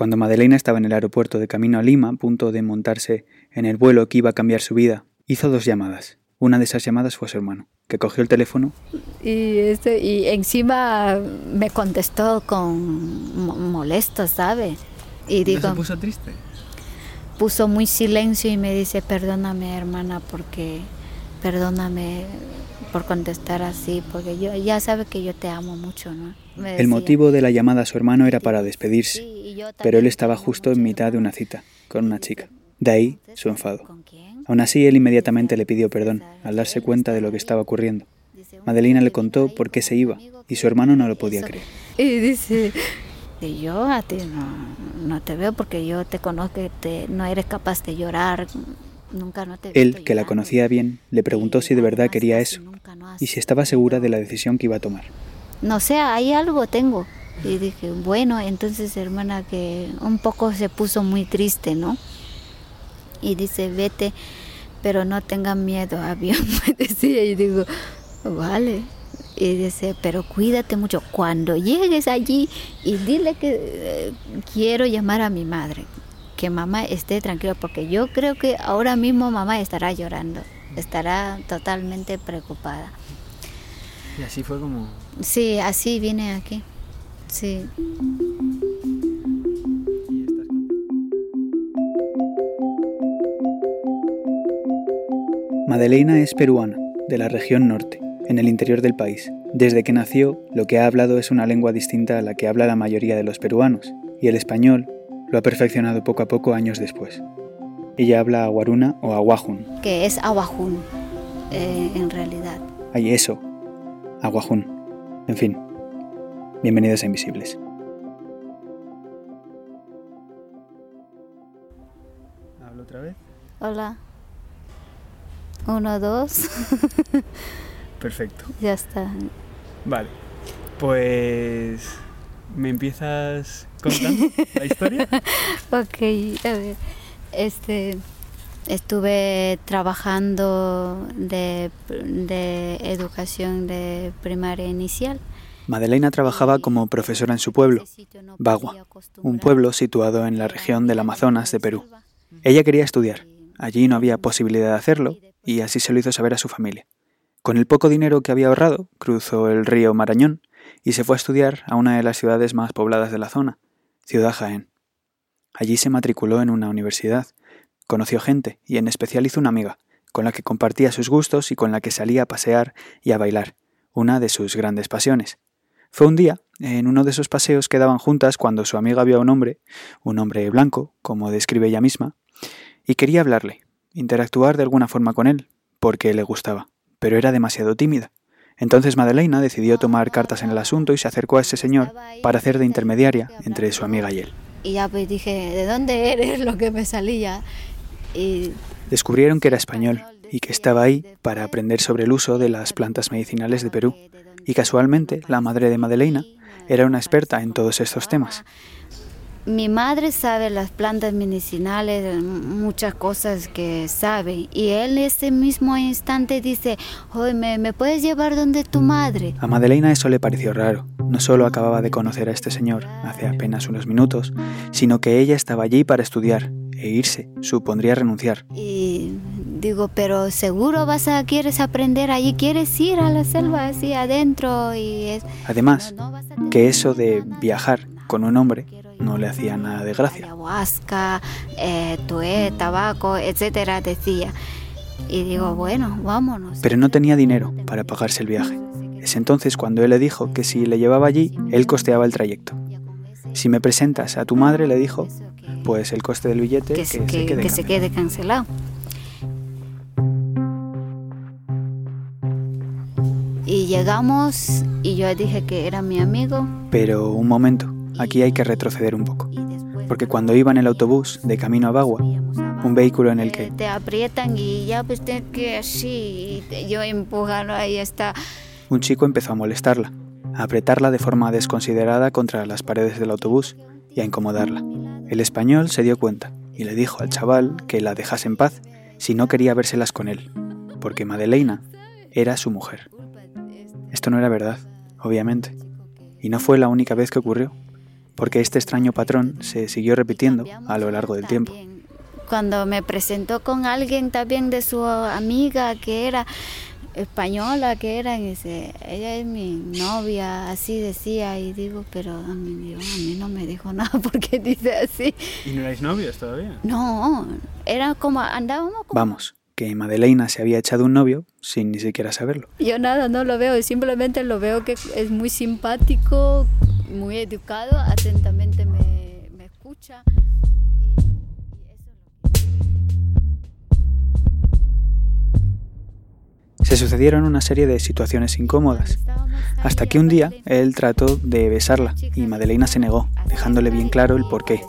Cuando Madeleina estaba en el aeropuerto de camino a Lima, a punto de montarse en el vuelo que iba a cambiar su vida, hizo dos llamadas. Una de esas llamadas fue a su hermano, que cogió el teléfono Y, este, y encima me contestó con mo- molesto, ¿sabe? Y digo, puso triste? puso muy silencio y me dice, perdóname hermana, porque perdóname por contestar así, porque yo ya sabe que yo te amo mucho, ¿no? Me El decía. motivo de la llamada a su hermano era para despedirse, Sí, pero él estaba justo en mitad de una cita, con una chica. De ahí su enfado. Aún así, él inmediatamente le pidió perdón, al darse cuenta de lo que estaba ocurriendo. Madeleina le contó por qué se iba, y su hermano no lo podía creer. Y dice, "Y yo a ti no, no te veo porque yo te conozco, te, no eres capaz de llorar, nunca no te he Él, que la llorando". conocía bien, le preguntó si de verdad quería eso, y si estaba segura de la decisión que iba a tomar. no sé, ahí algo tengo. Y dije, bueno, entonces hermana que un poco se puso muy triste, ¿no? Y dice, vete, pero no tengan miedo, avión, me decía. Y digo, vale. Y dice, pero cuídate mucho. Cuando llegues allí y dile que eh, quiero llamar a mi madre, que mamá esté tranquila, porque yo creo que ahora mismo mamá estará llorando, estará totalmente preocupada. Y así fue como... Sí, así vine aquí. Sí. Madeleina es peruana, de la región norte, en el interior del país. Desde que nació, lo que ha hablado es una lengua distinta a la que habla la mayoría de los peruanos, y el español lo ha perfeccionado poco a poco años después. Ella habla aguaruna o aguajun. que es Aguajún, eh, en realidad. Ay, eso. Aguajun. En fin. Bienvenidos a Invisibles. ¿Hablo otra vez? Hola. Uno, dos. Perfecto. ya está. Vale. Pues... ¿Me empiezas contando la historia? Ok, a ver. Este. Estuve trabajando de, de educación de primaria inicial. Madeleina trabajaba como profesora en su pueblo, Bagua, un pueblo situado en la región del Amazonas de Perú. Ella quería estudiar. Allí no había posibilidad de hacerlo y así se lo hizo saber a su familia. Con el poco dinero que había ahorrado, cruzó el río Marañón y se fue a estudiar a una de las ciudades más pobladas de la zona, Ciudad Jaén. Allí se matriculó en una universidad, conoció gente y en especial hizo una amiga, con la que compartía sus gustos y con la que salía a pasear y a bailar, una de sus grandes pasiones. Fue un día, en uno de esos paseos que daban juntas cuando su amiga vio a un hombre, un hombre blanco, como describe ella misma, y quería hablarle, interactuar de alguna forma con él, porque le gustaba, pero era demasiado tímida. Entonces Madeleina decidió tomar cartas en el asunto y se acercó a ese señor para hacer de intermediaria entre su amiga y él. Y ya pues dije, ¿de dónde eres? Lo que me salía. Y Descubrieron que era español y que estaba ahí para aprender sobre el uso de las plantas medicinales de Perú. Y casualmente, la madre de Madeleina era una experta en todos estos temas. Mi madre sabe las plantas medicinales, muchas cosas que sabe. Y él en ese mismo instante dice, Oye, ¿me, ¿me puedes llevar donde tu madre? A Madeleina eso le pareció raro. No solo acababa de conocer a este señor hace apenas unos minutos, sino que ella estaba allí para estudiar e irse supondría renunciar. Y digo, pero seguro vas a, quieres aprender allí, quieres ir a la selva así adentro y es... Además, no, no que eso de viajar con un hombre no le hacía nada de gracia. Ayahuasca, eh, tué, tabaco, etcétera, decía. Y digo, bueno, vámonos. Pero no tenía dinero para pagarse el viaje. Es entonces cuando él le dijo que si le llevaba allí, él costeaba el trayecto. Si me presentas a tu madre, le dijo, pues el coste del billete que, que, se, se que- quede que se quede cancelado. Y llegamos y yo dije que era mi amigo. Pero un momento, aquí hay que retroceder un poco. Porque cuando iba en el autobús de camino a Bagua, un vehículo en el que te aprietan y ya pues tienes que así, y yo empujando ahí está. un chico empezó a molestarla, a apretarla de forma desconsiderada contra las paredes del autobús y a incomodarla. El español se dio cuenta y le dijo al chaval que la dejase en paz si no quería vérselas con él, porque Madeleina era su mujer. Esto no era verdad, obviamente, y no fue la única vez que ocurrió, porque este extraño patrón se siguió repitiendo a lo largo del tiempo. Cuando me presentó con alguien también de su amiga que era española que era, y dice, ella es mi novia, así decía, y digo, pero a mí, a mí no me dijo nada porque dice así. ¿Y no erais novios todavía? No, era como, andábamos como... Vamos, que Madeleina se había echado un novio sin ni siquiera saberlo. Yo nada, no lo veo, simplemente lo veo que es muy simpático, muy educado, atentamente me, me escucha. Se sucedieron una serie de situaciones incómodas, hasta que un día él trató de besarla y Madeleina se negó, dejándole bien claro el porqué,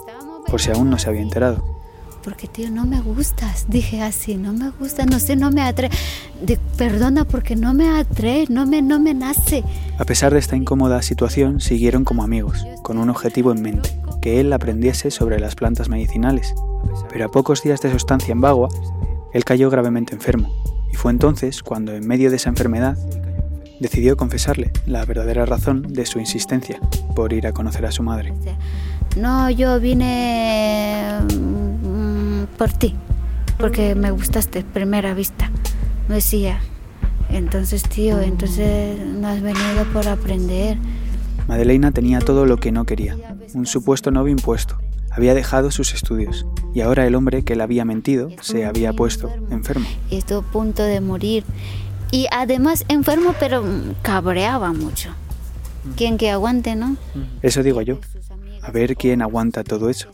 por si aún no se había enterado. Porque tío, no me gustas, dije así, no me gusta, no sé, no me atrae. perdona porque no me atrae, no me, no me nace. A pesar de esta incómoda situación, siguieron como amigos, con un objetivo en mente, que él aprendiese sobre las plantas medicinales. Pero a pocos días de su estancia en Bagua, él cayó gravemente enfermo y fue entonces cuando, en medio de esa enfermedad, decidió confesarle la verdadera razón de su insistencia por ir a conocer a su madre. No, yo vine por ti, porque me gustaste primera vista. Me decía, entonces tío, entonces no has venido por aprender. Madeleina tenía todo lo que no quería, un supuesto novio impuesto, había dejado sus estudios y ahora el hombre que le había mentido se había puesto enfermo. Estuvo a punto de morir y además enfermo pero cabreaba mucho. ¿Quién que aguante, no? Eso digo yo. A ver quién aguanta todo eso.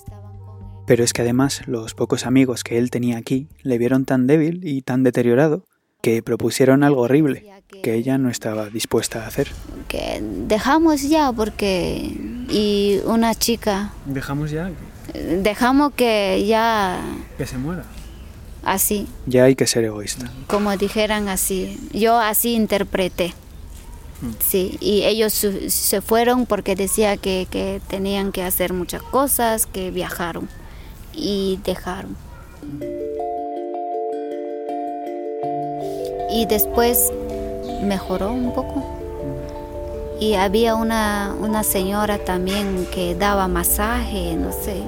Pero es que además los pocos amigos que él tenía aquí le vieron tan débil y tan deteriorado que propusieron algo horrible que ella no estaba dispuesta a hacer. Que dejamos ya porque y una chica. ¿Dejamos ya? Dejamos que ya... Que se muera. Así. Ya hay que ser egoísta. Como dijeran así. Yo así interpreté. Mm. Sí, y ellos se fueron porque decía que, que tenían que hacer muchas cosas, que viajaron y dejaron. Y después mejoró un poco. Y había una, una señora también que daba masaje, no sé,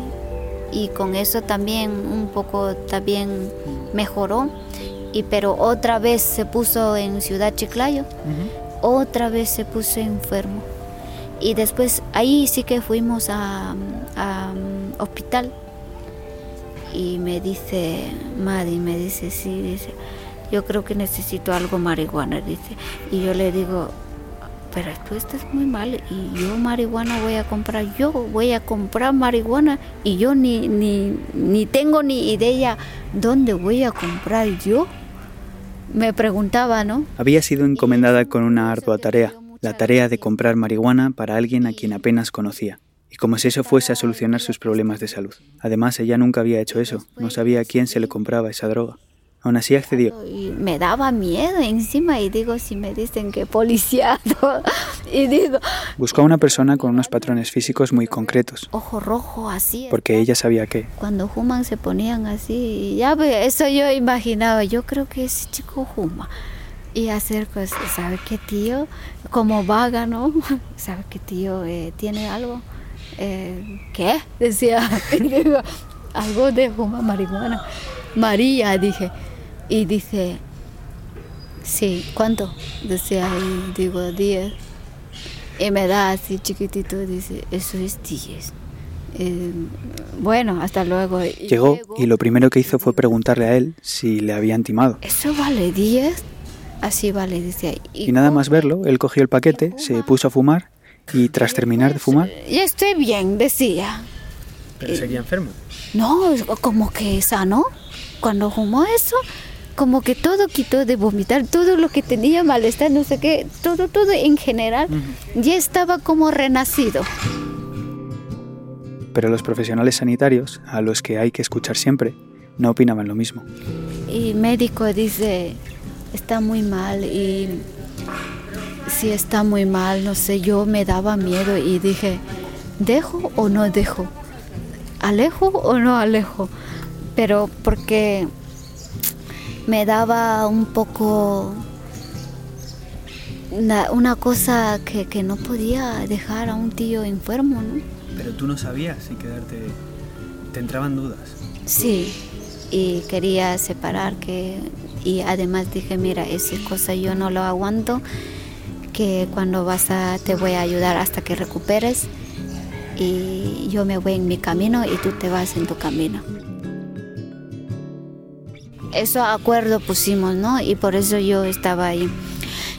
y con eso también un poco también mejoró, y pero otra vez se puso en Ciudad Chiclayo, otra vez se puso enfermo. Y después ahí sí que fuimos a, a um, hospital y me dice, Madi, me dice, sí, dice, yo creo que necesito algo marihuana, dice. Y yo le digo, pero tú estás muy mal y yo marihuana voy a comprar, yo voy a comprar marihuana y yo ni, ni, ni tengo ni idea dónde voy a comprar yo. Me preguntaba, ¿no? Había sido encomendada con una ardua tarea, la tarea de comprar marihuana para alguien a quien apenas conocía. Y como si eso fuese a solucionar sus problemas de salud. Además, ella nunca había hecho eso, no sabía a quién se le compraba esa droga. Aún así accedió. Y me daba miedo encima y digo, si me dicen que policía, y digo... Buscó a una persona con unos patrones físicos muy concretos. Ojo rojo, así. Porque ella sabía que... Cuando fuman se ponían así, ya eso yo imaginaba, yo creo que ese chico fuma. Y hacer cosas, ¿sabe qué tío? Como vaga, ¿no? ¿Sabe qué tío eh, tiene algo? Eh, ¿Qué? Decía, digo, algo de fuma marihuana. María, dije. Y dice, sí, ¿cuánto? Decía, y digo, 10. Y me da así chiquitito, dice, eso es 10. Eh, bueno, hasta luego. Llegó y lo primero que hizo fue preguntarle a él si le habían timado. ¿Eso vale 10? Así vale, decía. Y, nada más verlo, él cogió el paquete, se puso a fumar y tras terminar de fumar... Ya estoy bien, decía. ¿Pero seguía enfermo? No, como que sano. Cuando fumó eso, como que todo quitó de vomitar, todo lo que tenía malestar, no sé qué, todo, todo en general, ya estaba como renacido. Pero los profesionales sanitarios, a los que hay que escuchar siempre, no opinaban lo mismo. Y médico dice, está muy mal y si está muy mal, no sé, yo me daba miedo y dije, ¿dejo o no dejo? ¿Alejo o no alejo? Pero porque me daba un poco una, cosa que, no podía dejar a un tío enfermo, ¿no? Pero tú no sabías si quedarte... Te entraban dudas. Sí, y quería separar que y además dije, mira, esa cosa yo no lo aguanto, que cuando vas a te voy a ayudar hasta que recuperes y yo me voy en mi camino y tú te vas en tu camino. Eso acuerdo pusimos, ¿no? Y por eso yo estaba ahí.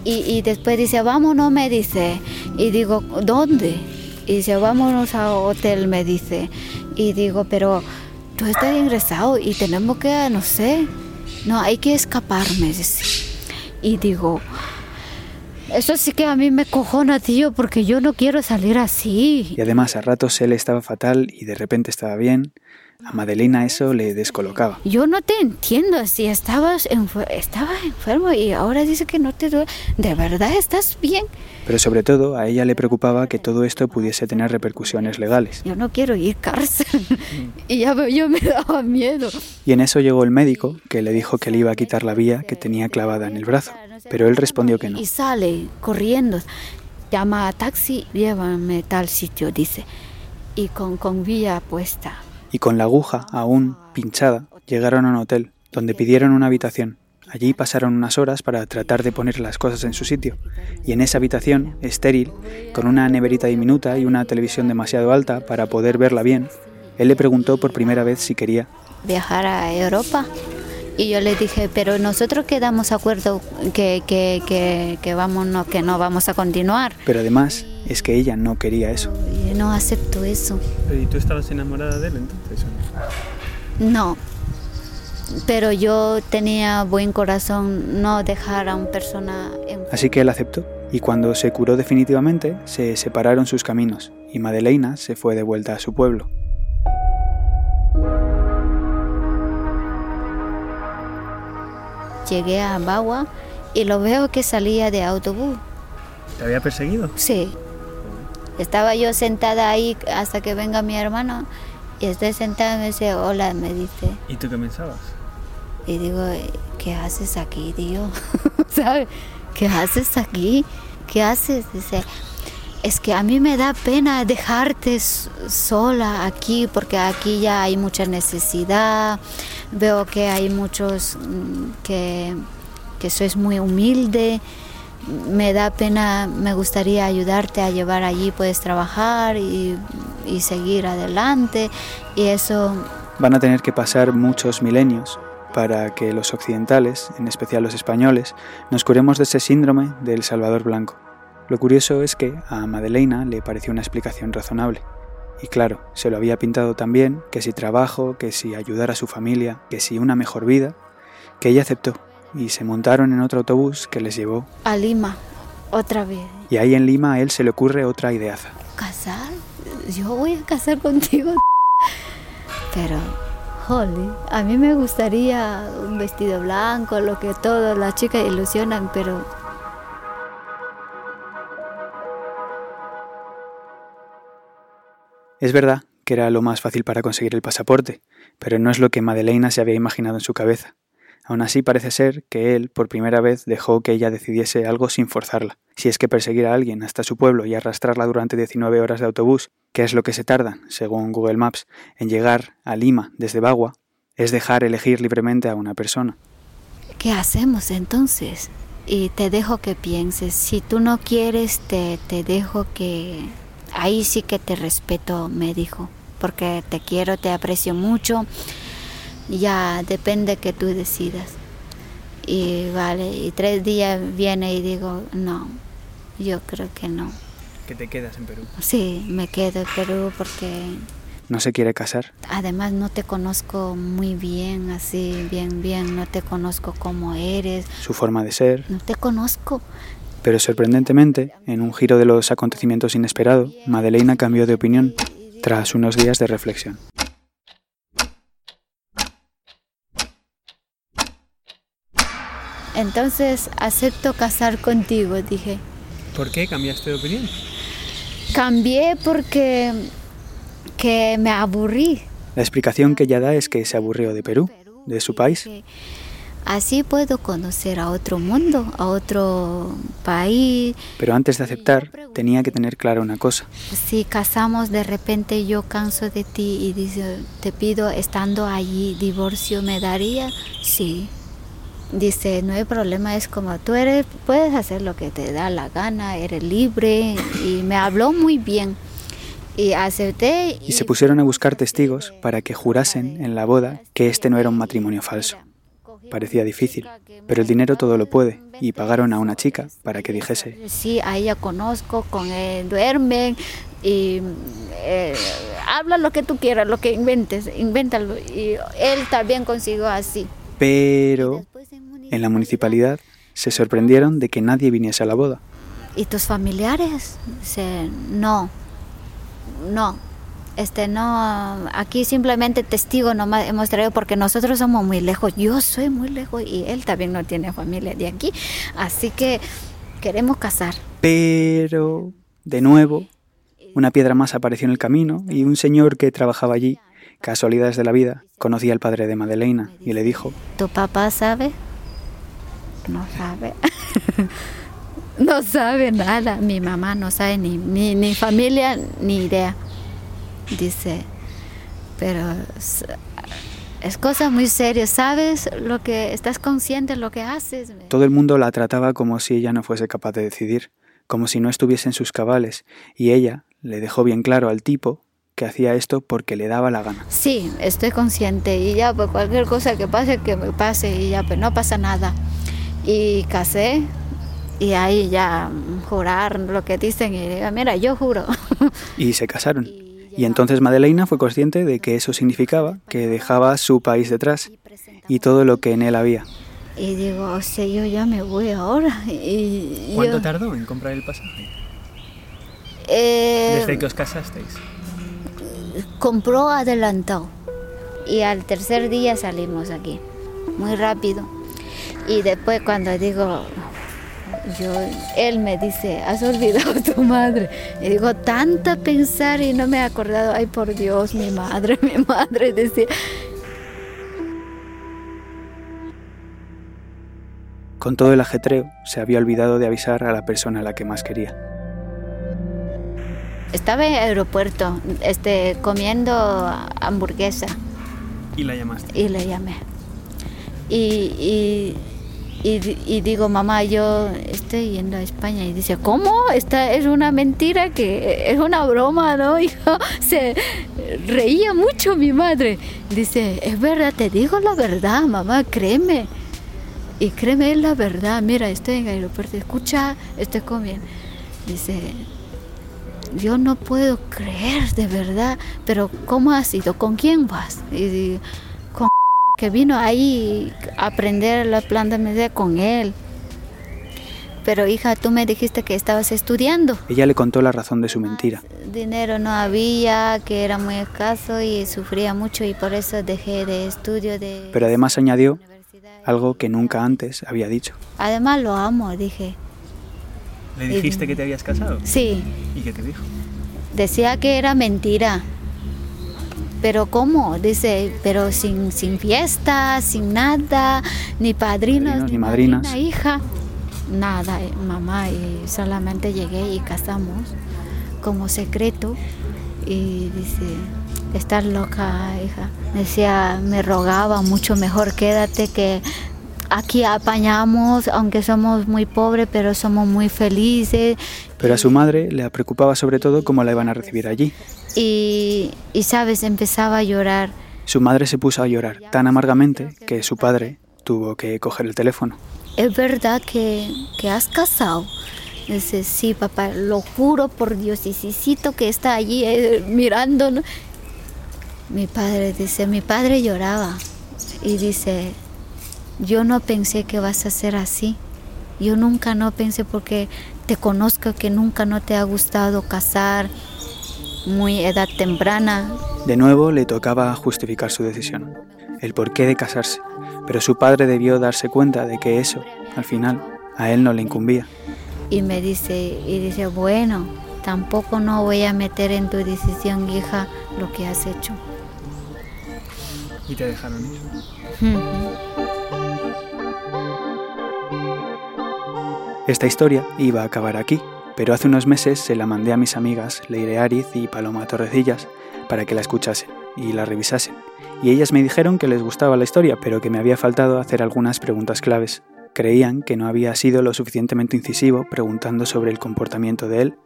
Y, y después dice, vámonos, me dice. Y digo, ¿dónde? Y dice, vámonos a hotel, me dice. Y digo, pero tú estás ingresado y tenemos que, no sé, no, hay que escapar, me dice. Y digo, eso sí que a mí me cojona, tío, porque yo no quiero salir así. Y además a ratos él estaba fatal y de repente estaba bien. A Madelina eso le descolocaba. Yo no te entiendo, si estabas estaba enfermo y ahora dice que no te duele. ¿De verdad estás bien? Pero sobre todo a ella le preocupaba que todo esto pudiese tener repercusiones legales. Yo no quiero ir cárcel y ya yo me daba miedo. Y en eso llegó el médico que le dijo que le iba a quitar la vía que tenía clavada en el brazo. Pero él respondió que no. Y sale corriendo, llama a taxi, llévame a tal sitio, dice. Y con, con vía puesta y con la aguja aún pinchada llegaron a un hotel, donde pidieron una habitación. Allí pasaron unas horas para tratar de poner las cosas en su sitio, y en esa habitación, estéril, con una neverita diminuta y una televisión demasiado alta para poder verla bien, él le preguntó por primera vez si quería viajar a Europa. Y yo le dije, pero nosotros quedamos acuerdo que, que, que, que, vamos, no, que no vamos a continuar. Pero además es que ella no quería eso. No acepto eso. ¿Y tú estabas enamorada de él entonces? No, pero yo tenía buen corazón no dejar a una persona... Así que él aceptó y cuando se curó definitivamente se separaron sus caminos y Madeleina se fue de vuelta a su pueblo. Llegué a Bagua y lo veo que salía de autobús. ¿Te había perseguido? Sí. Estaba yo sentada ahí hasta que venga mi hermano y estoy sentada y me dice, hola, me dice. ¿Y tú qué pensabas? Y digo, ¿qué haces aquí, tío? ¿Sabes? ¿Qué haces aquí? ¿Qué haces? Dice, es que a mí me da pena dejarte sola aquí porque aquí ya hay mucha necesidad, veo que hay muchos mm, que, que sois muy humilde, me da pena, me gustaría ayudarte a llevar allí, puedes trabajar y, seguir adelante y eso... Van a tener que pasar muchos milenios para que los occidentales, en especial los españoles, nos curemos de ese síndrome del Salvador Blanco. Lo curioso es que a Madeleina le pareció una explicación razonable. Y claro, se lo había pintado también que si trabajo, que si ayudar a su familia, que si una mejor vida, que ella aceptó y se montaron en otro autobús que les llevó a Lima, otra vez. Y ahí en Lima a él se le ocurre otra ideaza. ¿Casar? Yo voy a casar contigo. Pero, Holly, a mí me gustaría un vestido blanco, lo que todas las chicas ilusionan, pero Es verdad que era lo más fácil para conseguir el pasaporte, pero no es lo que Madeleina se había imaginado en su cabeza. Aún así parece ser que él, por primera vez, dejó que ella decidiese algo sin forzarla. Si es que perseguir a alguien hasta su pueblo y arrastrarla durante 19 horas de autobús, que es lo que se tarda, según Google Maps, en llegar a Lima desde Bagua, es dejar elegir libremente a una persona. ¿Qué hacemos entonces? Y te dejo que pienses. Si tú no quieres, te, te dejo que ahí sí que te respeto, me dijo, porque te quiero, te aprecio mucho, ya depende que tú decidas. Y vale, y tres días viene y digo, no, yo creo que no. ¿Que te quedas en Perú? Sí, me quedo en Perú porque... ¿No se quiere casar? Además no te conozco muy bien, así, bien, bien, no te conozco cómo eres. Su forma de ser. No te conozco. Pero sorprendentemente, en un giro de los acontecimientos inesperado, Madeleina cambió de opinión tras unos días de reflexión. Entonces acepto casar contigo, dije. ¿Por qué cambiaste de opinión? Cambié porque que me aburrí. La explicación que ella da es que se aburrió de Perú, de su país. Así puedo conocer a otro mundo, a otro país. Pero antes de aceptar, tenía que tener clara una cosa. Si casamos, de repente yo canso de ti y dice, te pido, estando allí, divorcio, ¿me daría? Sí. Dice, no hay problema, es como tú eres, puedes hacer lo que te da la gana, eres libre. Y me habló muy bien. Y acepté. Y, y se pusieron a buscar testigos para que jurasen en la boda que este no era un matrimonio falso. Parecía difícil, pero el dinero todo lo puede y pagaron a una chica para que dijese. Sí, a ella conozco, con él duermen y eh, habla lo que tú quieras, lo que inventes, invéntalo. Y él también consiguió así. Pero en la municipalidad se sorprendieron de que nadie viniese a la boda. ¿Y tus familiares? Se, no, no, este no aquí simplemente testigo nomás hemos traído porque nosotros somos muy lejos yo soy muy lejos y él también no tiene familia de aquí así que queremos casar pero de nuevo una piedra más apareció en el camino y un señor que trabajaba allí casualidades de la vida conocía al padre de Madeleina y le dijo tu papá sabe no sabe no sabe nada mi mamá no sabe ni ni, ni familia ni idea dice, pero es cosa muy seria, ¿sabes lo que estás consciente de lo que haces? Todo el mundo la trataba como si ella no fuese capaz de decidir, como si no estuviese en sus cabales, y ella le dejó bien claro al tipo que hacía esto porque le daba la gana. Sí, estoy consciente y ya pues cualquier cosa que pase que me pase y ya pues no pasa nada. Y casé y ahí ya jurar lo que dicen y diga, mira, yo juro. Y se casaron. Y entonces Madeleina fue consciente de que eso significaba que dejaba su país detrás y todo lo que en él había. Y digo, o sea, yo ya me voy ahora. Y ¿Cuánto yo, tardó en comprar el pasaje? eh, Desde que os casasteis. compró adelantado. Y al tercer día salimos aquí, muy rápido. Y después cuando digo, yo, él me dice, has olvidado a tu madre. Y digo, tanta pensar y no me he acordado, ay por Dios, mi madre, mi madre, decía. Con todo el ajetreo, se había olvidado de avisar a la persona a la que más quería. Estaba en el aeropuerto, este, comiendo hamburguesa Y la llamaste. y le llamé. Y, y, y, di- y digo, mamá, yo estoy yendo a España. Y dice, ¿cómo? Esta es una mentira, que es una broma, ¿no? Hijo, se reía mucho mi madre. Dice, es verdad, te digo la verdad, mamá, créeme. Y créeme, es la verdad. Mira, estoy en el aeropuerto, escucha, estoy comiendo. Dice, yo no puedo creer de verdad, pero ¿cómo has ido? ¿Con quién vas? Y digo, que vino ahí a aprender la planta media con él. Pero hija, tú me dijiste que estabas estudiando. Ella le contó la razón de su mentira. Dinero no había, que era muy escaso y sufría mucho y por eso dejé de estudio de Pero además añadió algo que nunca antes había dicho. Además lo amo, dije. ¿Le dijiste que te habías casado? Sí, ¿Y qué te dijo? decía que era mentira. Pero ¿cómo? Dice, pero sin, sin fiesta, sin nada, ni padrinos, Padrinos, ni madrinas. madrina, hija. Nada, eh, mamá, y solamente llegué y casamos como secreto. Y dice, estás loca, hija. Decía, me rogaba mucho mejor quédate que aquí apañamos, aunque somos muy pobres, pero somos muy felices. Pero a su madre le preocupaba sobre todo cómo la iban a recibir allí. Y, y sabes, empezaba a llorar. Su madre se puso a llorar tan amargamente que su padre tuvo que coger el teléfono. ¿Es verdad que, que has casado? Dice, sí, papá, lo juro por Dios, y Cicito que está allí eh, mirando. ¿no? Mi padre dice, mi padre lloraba y dice, yo no pensé que vas a ser así. Yo nunca no pensé porque te conozco que nunca no te ha gustado casar muy edad temprana. De nuevo le tocaba justificar su decisión, el porqué de casarse, pero su padre debió darse cuenta de que eso, al final, a él no le incumbía. y me dice y dice bueno tampoco no voy a meter en tu decisión hija lo que has hecho Y te dejaron ir. Esta historia iba a acabar aquí, pero hace unos meses se la mandé a mis amigas Leire Ariz y Paloma Torrecillas para que la escuchasen y la revisasen. Y ellas me dijeron que les gustaba la historia, pero que me había faltado hacer algunas preguntas claves. Creían que no había sido lo suficientemente incisivo preguntando sobre el comportamiento de él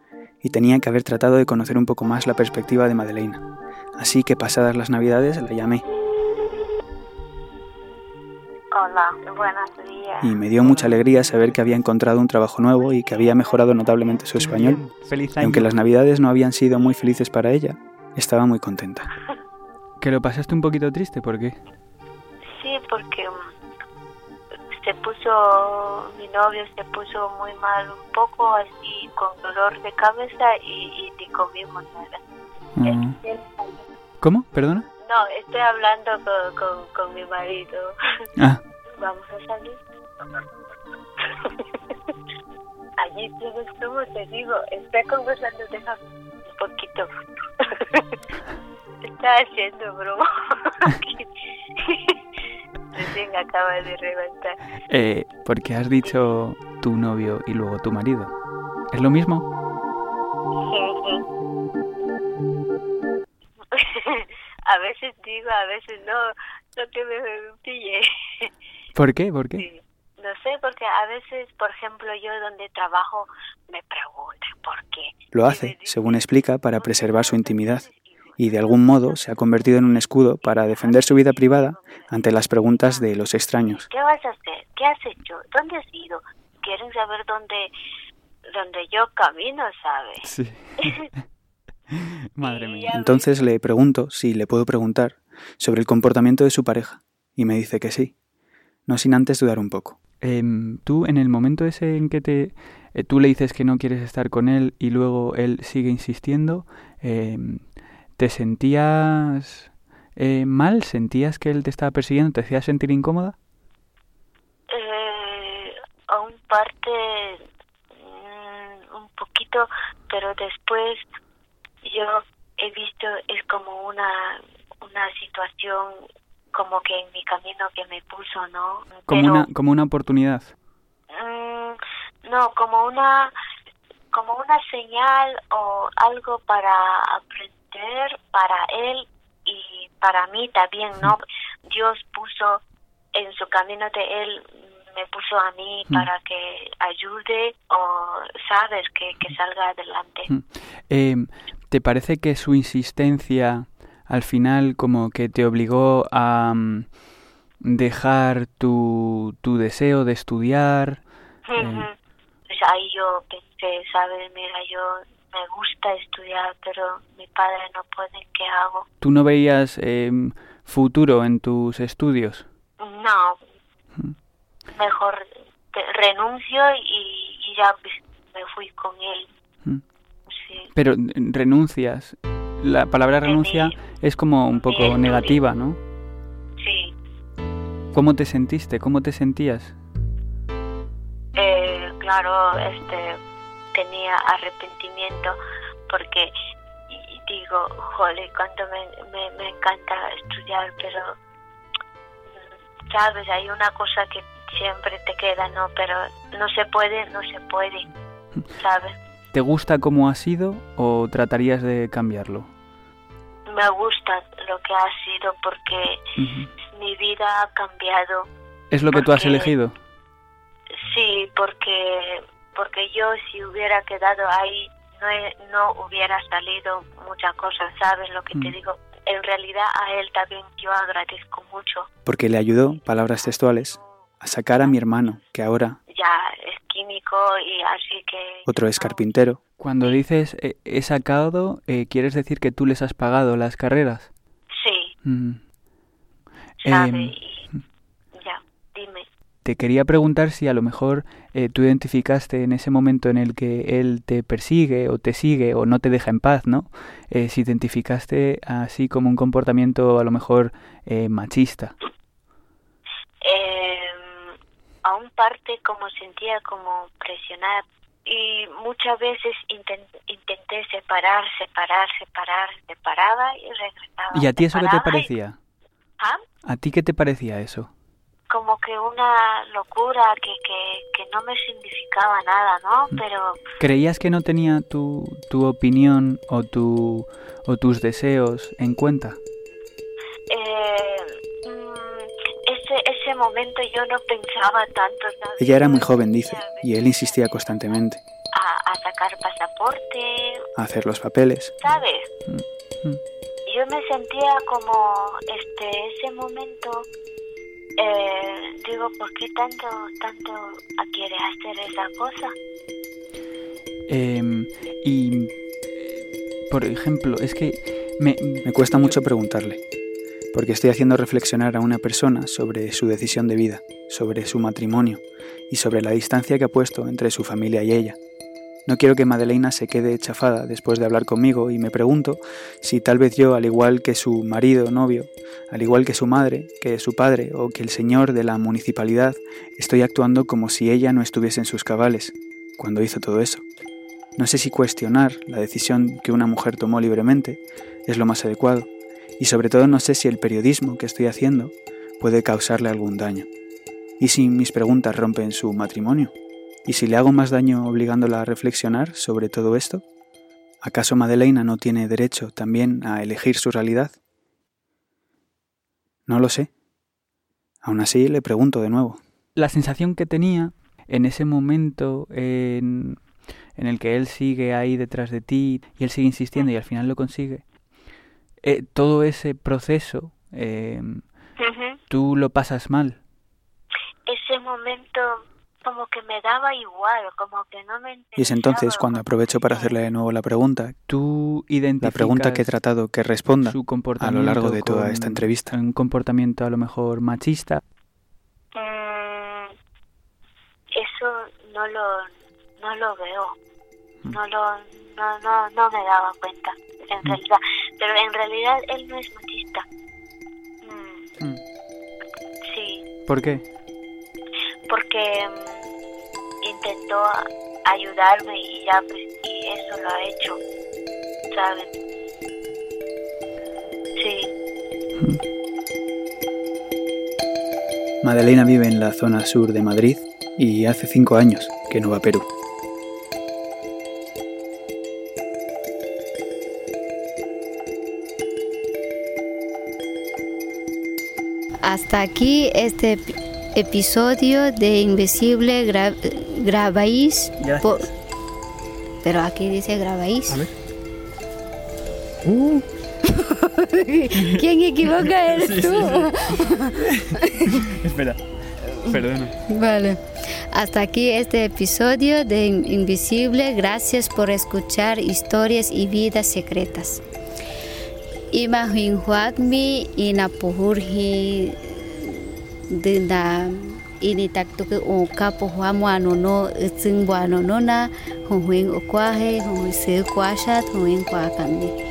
y tenía que haber tratado de conocer un poco más la perspectiva de Madeleine. Así que pasadas las navidades la llamé. Hola, buenos días. Y me dio mucha alegría saber que había encontrado un trabajo nuevo y que había mejorado notablemente su español. Feliz Y año. aunque las navidades no habían sido muy felices para ella, estaba muy contenta. Que lo pasaste un poquito triste, ¿por qué? Sí, porque mm, se puso, mi novio se puso muy mal un poco, así con dolor de cabeza y, y ni comimos nada. Mm. Él- ¿Cómo? ¿Perdona? No, estoy hablando con, con, con mi marido. Ah, Vamos a salir. Allí tienes como te digo, está conversando, deja un poquito. está haciendo broma. Recién acaba de levantar. Eh, porque has dicho tu novio y luego tu marido. ¿Es lo mismo? A veces digo, a veces no, no que me pille. ¿Por qué? ¿Por qué? Sí. No sé, porque a veces, por ejemplo, yo donde trabajo me preguntan por qué. lo hace, según explica, para preservar su intimidad y de algún modo se ha convertido en un escudo para defender su vida privada ante las preguntas de los extraños. ¿Qué vas a hacer? ¿Qué has hecho? ¿Dónde has ido? Quieren saber dónde, dónde yo camino, ¿sabes? Sí. Madre mía. Entonces le pregunto si le puedo preguntar sobre el comportamiento de su pareja y me dice que sí, no sin antes dudar un poco. Em, tú, en el momento ese en que te, eh, tú le dices que no quieres estar con él y luego él sigue insistiendo, em, ¿te sentías eh, mal? ¿Sentías que él te estaba persiguiendo? ¿Te hacía sentir incómoda? Eh, a un parte mm, un poquito, pero después yo he visto es como una una situación como que en mi camino que me puso, ¿no? Como, Pero, una, como una oportunidad. mm, no, como una como una señal o algo para aprender para él y para mí también, ¿no? Dios puso en su camino de él me puso a mí para que ayude o sabes que, que salga adelante. Mm. ¿Te parece que su insistencia al final como que te obligó a mm, dejar tu, tu deseo de estudiar? Ujú. Pues ahí yo pensé, sabes, mira, yo me gusta estudiar, pero mi padre no puede, ¿qué hago? ¿Tú no veías em, futuro en tus estudios? No, mejor te- renuncio y, y ya pues, me fui con él. Mm. Sí. Pero mm, renuncias. La palabra renuncia es como un poco negativa, ¿no? Sí, ¿Cómo te sentiste? ¿Cómo te sentías? eh, claro, este, tenía arrepentimiento porque digo, jole, cuánto me, me, me encanta estudiar, pero mm, sabes, hay una cosa que siempre te queda, ¿no? Pero no se puede, no se puede, ¿sabes? ¿Te gusta cómo ha sido o tratarías de cambiarlo? Me gusta lo que ha sido porque mi vida ha cambiado. ¿Es lo que tú has elegido? Sí, porque porque yo si hubiera quedado ahí no he- no hubiera salido muchas cosas, ¿sabes lo que te Mm. digo? En realidad a él también yo agradezco mucho. Porque le ayudó, palabras textuales, a sacar a mi hermano, que ahora Ya es químico y así que otro es carpintero, Cuando dices eh, he sacado, eh, ¿quieres decir que tú les has pagado las carreras? sí, Mm. sabe Em, y ya, dime. Te quería preguntar si a lo mejor eh, tú identificaste en ese momento en el que él te persigue o te sigue o no te deja en paz, ¿no? Eh, si identificaste así como un comportamiento a lo mejor eh, machista. Eh, parte como sentía como presionada y muchas veces inten- intenté separar, separar, separar, separaba y regresaba. ¿Y a ti eso qué te y- parecía? ¿Ah? ¿A ti qué te parecía eso? como que una locura que, que, no me significaba nada, ¿no? Mm. Pero... ¿Creías que no tenía tu, tu opinión o, tu, o tus deseos en cuenta? Ese, momento yo no pensaba tanto. Ella era muy joven, dice, y él insistía constantemente. A, a sacar pasaporte. A hacer los papeles. ¿Sabes? Mm, mm. Yo me sentía como este ese momento eh, digo, ¿por qué tanto, tanto quiere hacer esa cosa? Em, y, por ejemplo, es que me... Me cuesta mucho preguntarle, porque estoy haciendo reflexionar a una persona sobre su decisión de vida, sobre su matrimonio y sobre la distancia que ha puesto entre su familia y ella. No quiero que Madeleina se quede chafada después de hablar conmigo y me pregunto si tal vez yo, al igual que su marido novio, al igual que su madre, que su padre o que el señor de la municipalidad, estoy actuando como si ella no estuviese en sus cabales cuando hizo todo eso. No sé si cuestionar la decisión que una mujer tomó libremente es lo más adecuado y sobre todo no sé si el periodismo que estoy haciendo puede causarle algún daño. ¿Y si mis preguntas rompen su matrimonio? ¿Y si le hago más daño obligándola a reflexionar sobre todo esto? ¿Acaso Madeleina no tiene derecho también a elegir su realidad? No lo sé. Aún así le pregunto de nuevo. La sensación que tenía en ese momento en, en el que él sigue ahí detrás de ti y él sigue insistiendo y al final lo consigue, eh, todo ese proceso, eh, tú lo pasas mal. Ese momento como que me daba igual, como que no me Y es entonces cuando aprovecho para hacerle de nuevo la pregunta. Tú La pregunta que he tratado que responda a lo largo de toda esta entrevista. Un comportamiento a lo mejor machista. Mm, eso no lo, no lo veo. No lo, no, no, no me daba cuenta, en mm. realidad. Pero en realidad él no es machista. Sí. ¿Por qué? Porque intentó ayudarme y ya pues, y eso lo ha hecho, ¿saben? Sí. Madalena vive en la zona sur de Madrid y hace cinco años que no va a Perú. Hasta aquí este episodio de Invisible grabáis. Pero aquí dice grabáis. Uh. ¿Quién equivoca eres tú? Espera, perdona. Vale. Hasta aquí este episodio de Invisible. Gracias por escuchar historias y vidas secretas. Ima huinhuatmi inapuhurhi denda ini tak to ke o ka po hwa mo ano no tsing bo ano no na ho hwing o kwa he ho se kwa sha ho hwing kwa kam ni